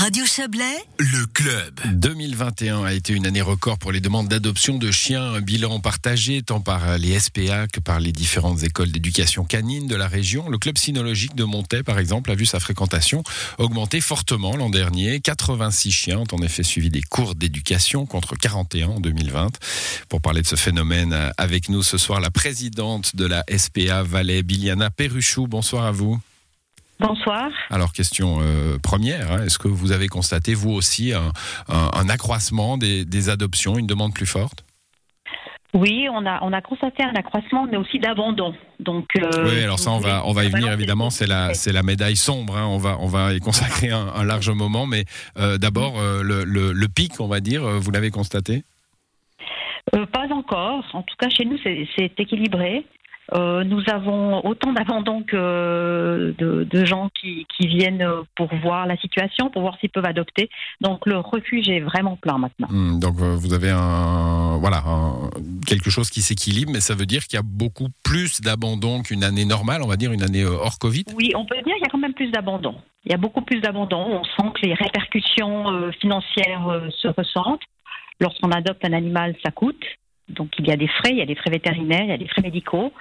Radio Chablais, le club. 2021 a été une année record pour les demandes d'adoption de chiens. Un bilan partagé tant par les SPA que par les différentes écoles d'éducation canine de la région. Le club cynologique de Montaix, par exemple, a vu sa fréquentation augmenter fortement l'an dernier. 86 chiens ont en effet suivi des cours d'éducation contre 41 en 2020. Pour parler de ce phénomène, avec nous ce soir la présidente de la SPA Valais, Biliana Perruchou. Bonsoir à vous. Bonsoir. Alors, question euh, première, hein, est-ce que vous avez constaté, vous aussi, un, accroissement des, adoptions, une demande plus forte? Oui, on a, on a constaté un accroissement, mais aussi d'abandon. Donc, euh, oui, alors ça, on va, on va y venir évidemment. C'est la, c'est la médaille sombre. Hein, on va, on va y consacrer un, large moment. Mais euh, d'abord, le, le, pic, on va dire, vous l'avez constaté? Pas encore. En tout cas, chez nous, c'est équilibré. Euh, nous avons autant d'abandon que de, gens qui, viennent pour voir la situation, pour voir s'ils peuvent adopter. Donc le refuge est vraiment plein maintenant. Hmm, donc euh, vous avez un, voilà, quelque chose qui s'équilibre, mais ça veut dire qu'il y a beaucoup plus d'abandon qu'une année normale, on va dire une année euh, hors Covid Oui, on peut dire qu'il y a quand même plus d'abandon. Il y a beaucoup plus d'abandon. On sent que les répercussions financières se ressentent. Lorsqu'on adopte un animal, ça coûte. Donc il y a des frais, il y a des frais vétérinaires, il y a des frais médicaux.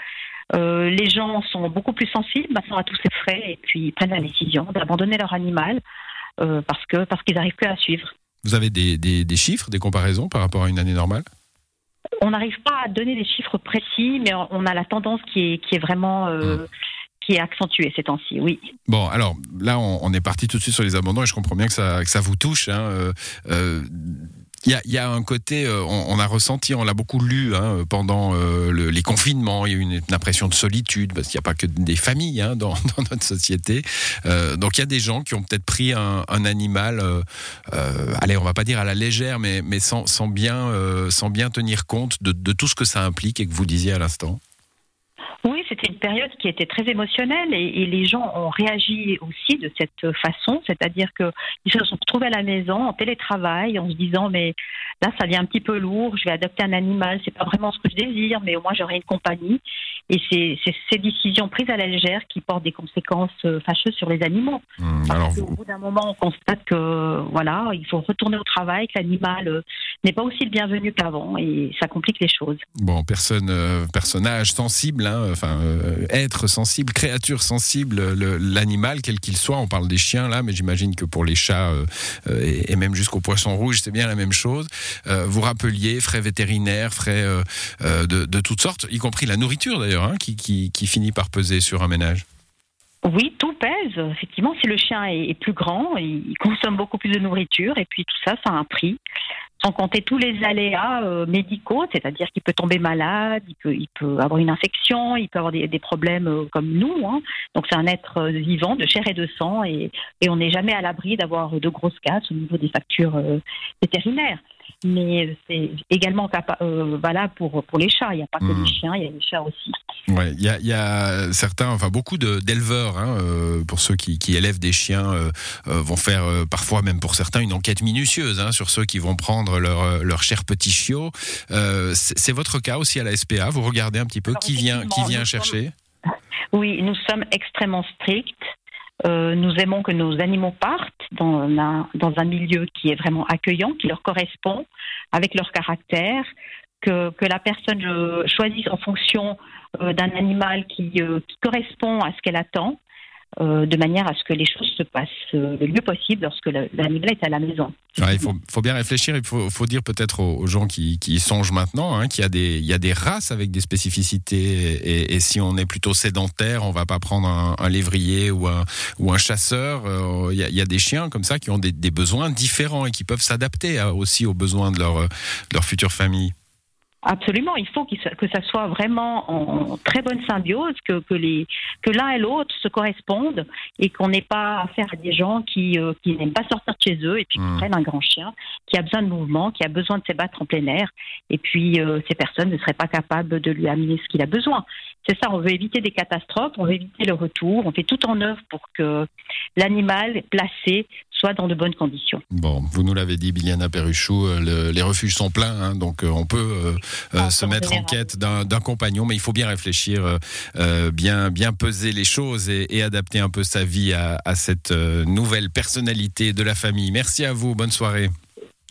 Euh, les gens sont beaucoup plus sensibles maintenant à tous ces frais et puis ils prennent la décision d'abandonner leur animal euh, parce que parce qu'ils n'arrivent plus à suivre. Vous avez des, des, chiffres, des comparaisons par rapport à une année normale? On n'arrive pas à donner des chiffres précis, mais on a la tendance qui est, qui est vraiment euh, mmh. qui est accentuée ces temps-ci, oui. Bon, alors là, on, est parti tout de suite sur les abandons et je comprends bien que ça, que ça vous touche. Hein, il y a, un côté, euh, on, a ressenti, on l'a beaucoup lu hein, pendant euh, les confinements. Il y a eu une, impression de solitude parce qu'il n'y a pas que des familles hein, dans, notre société. Euh, donc il y a des gens qui ont peut-être pris un, animal, allez, on va pas dire à la légère, mais, sans, bien, tenir compte de tout ce que ça implique et que vous disiez à l'instant. C'était une période qui était très émotionnelle et, les gens ont réagi aussi de cette façon, c'est-à-dire qu'ils se sont retrouvés à la maison en télétravail en se disant mais là ça devient un petit peu lourd, je vais adopter un animal, c'est pas vraiment ce que je désire, mais au moins j'aurai une compagnie. Et c'est ces décisions prises à la légère qui portent des conséquences euh, fâcheuses sur les animaux. Mmh, Parce qu'au bout d'un moment, on constate que voilà, il faut retourner au travail, que l'animal euh, n'est pas aussi le bienvenu qu'avant et ça complique les choses. Bon, personne, euh, personnage sensible, hein, enfin être sensible, créature sensible, l'animal quel qu'il soit. On parle des chiens là, mais j'imagine que pour les chats et, même jusqu'aux poissons rouges, c'est bien la même chose. Vous rappeliez frais vétérinaires, frais de, de toutes sortes, y compris la nourriture d'ailleurs. Hein, qui, finit par peser sur un ménage. Oui, tout pèse. Effectivement, si le chien est, plus grand, il consomme beaucoup plus de nourriture et puis tout ça, ça a un prix. Sans compter tous les aléas euh, médicaux, c'est-à-dire qu'il peut tomber malade, il peut, avoir une infection, il peut avoir des, problèmes euh, comme nous. Hein. Donc c'est un être euh, vivant de chair et de sang et, et on n'est jamais à l'abri d'avoir de grosses casses au niveau des factures vétérinaires mais c'est également euh, valable pour, pour les chats. Il n'y a pas que les hmm. chiens, il y a les chats aussi. Ouais, il y a, y a certains, enfin beaucoup d'éleveurs, hein, euh, pour ceux qui, qui, élèvent des chiens, euh, vont faire parfois même pour certains une enquête minutieuse hein, sur ceux qui vont prendre leur, leur cher petit chiot. c'est votre cas aussi à la SPA. Vous regardez un petit peu qui vient, qui vient chercher? Oui, nous sommes extrêmement stricts. Euh, nous aimons que nos animaux partent dans un, dans un milieu qui est vraiment accueillant, qui leur correspond, avec leur caractère, que, que la personne euh, choisisse en fonction euh, d'un animal qui, qui, correspond à ce qu'elle attend euh, de manière à ce que les choses se passent euh, le mieux possible lorsque l'animal est à la maison. il faut, bien réfléchir, il faut, dire peut-être aux, gens qui, songent maintenant hein, qu'il y, a des, races avec des spécificités et, si on est plutôt sédentaire, on va pas prendre un, lévrier ou un, chasseur. Euh, il, y a, des chiens comme ça qui ont des, besoins différents et qui peuvent s'adapter aussi aux besoins de leur future famille. Absolument, il faut que ça soit vraiment en très bonne symbiose, que, que, les, que l'un et l'autre se correspondent et qu'on n'ait pas affaire à des gens qui, euh, qui n'aiment pas sortir de chez eux et puis qui mmh. prennent un grand chien qui a besoin de mouvement, qui a besoin de se battre en plein air et puis euh, ces personnes ne seraient pas capables de lui amener ce qu'il a besoin. c'est ça, on veut éviter des catastrophes, on veut éviter le retour, on fait tout en œuvre pour que l'animal placé soit dans de bonnes conditions. Bon, vous nous l'avez dit, Biliana Perruchou, euh, les refuges sont pleins, hein, donc euh, on peut euh, se mettre en quête d'un compagnon, mais il faut bien réfléchir, bien, bien peser les choses et, adapter un peu sa vie à, à cette nouvelle personnalité de la famille. Merci à vous, bonne soirée.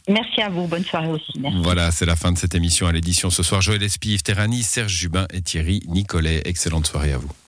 Merci à vous. Bonne soirée aussi. Voilà, c'est la fin de cette émission à l'édition ce soir. Joël Espy, Terrani, Serge Jubin et Thierry Nicolet. Excellente soirée à vous.